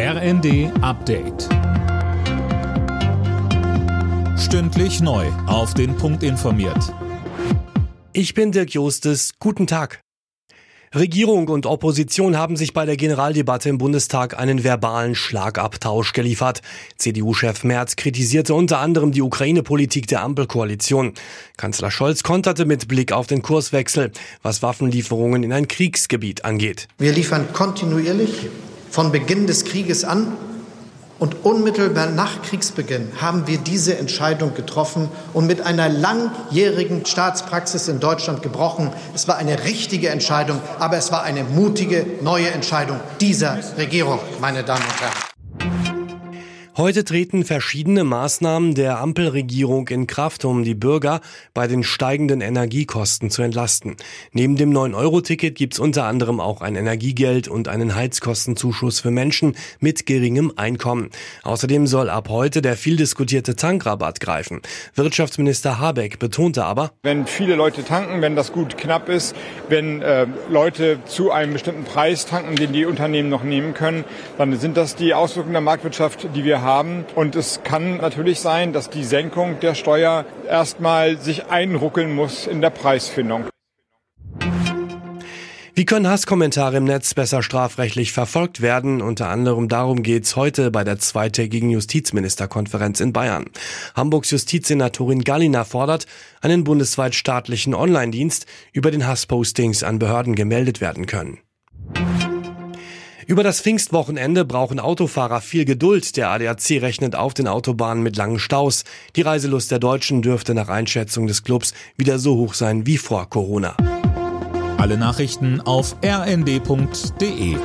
RND Update. Stündlich neu. Auf den Punkt informiert. Ich bin Dirk Jostes. Guten Tag. Regierung und Opposition haben sich bei der Generaldebatte im Bundestag einen verbalen Schlagabtausch geliefert. CDU-Chef Merz kritisierte unter anderem die Ukraine-Politik der Ampelkoalition. Kanzler Scholz konterte mit Blick auf den Kurswechsel, was Waffenlieferungen in ein Kriegsgebiet angeht. Wir liefern kontinuierlich von Beginn des Krieges an und unmittelbar nach Kriegsbeginn haben wir diese Entscheidung getroffen und mit einer langjährigen Staatspraxis in Deutschland gebrochen. Es war eine richtige Entscheidung, aber es war eine mutige neue Entscheidung dieser Regierung, meine Damen und Herren. Heute treten verschiedene Maßnahmen der Ampelregierung in Kraft, um die Bürger bei den steigenden Energiekosten zu entlasten. Neben dem 9-Euro-Ticket gibt's unter anderem auch ein Energiegeld und einen Heizkostenzuschuss für Menschen mit geringem Einkommen. Außerdem soll ab heute der viel diskutierte Tankrabatt greifen. Wirtschaftsminister Habeck betonte aber, wenn viele Leute tanken, wenn das gut knapp ist, wenn äh, Leute zu einem bestimmten Preis tanken, den die Unternehmen noch nehmen können, dann sind das die Auswirkungen der Marktwirtschaft, die wir haben haben. Und es kann natürlich sein, dass die Senkung der Steuer erstmal sich einruckeln muss in der Preisfindung. Wie können Hasskommentare im Netz besser strafrechtlich verfolgt werden? Unter anderem darum geht's heute bei der zweitägigen Justizministerkonferenz in Bayern. Hamburgs Justizsenatorin Gallina fordert, einen bundesweit staatlichen Online-Dienst, über den Hasspostings an Behörden gemeldet werden können. Über das Pfingstwochenende brauchen Autofahrer viel Geduld. Der ADAC rechnet auf den Autobahnen mit langen Staus. Die Reiselust der Deutschen dürfte nach Einschätzung des Clubs wieder so hoch sein wie vor Corona. Alle Nachrichten auf rnd.de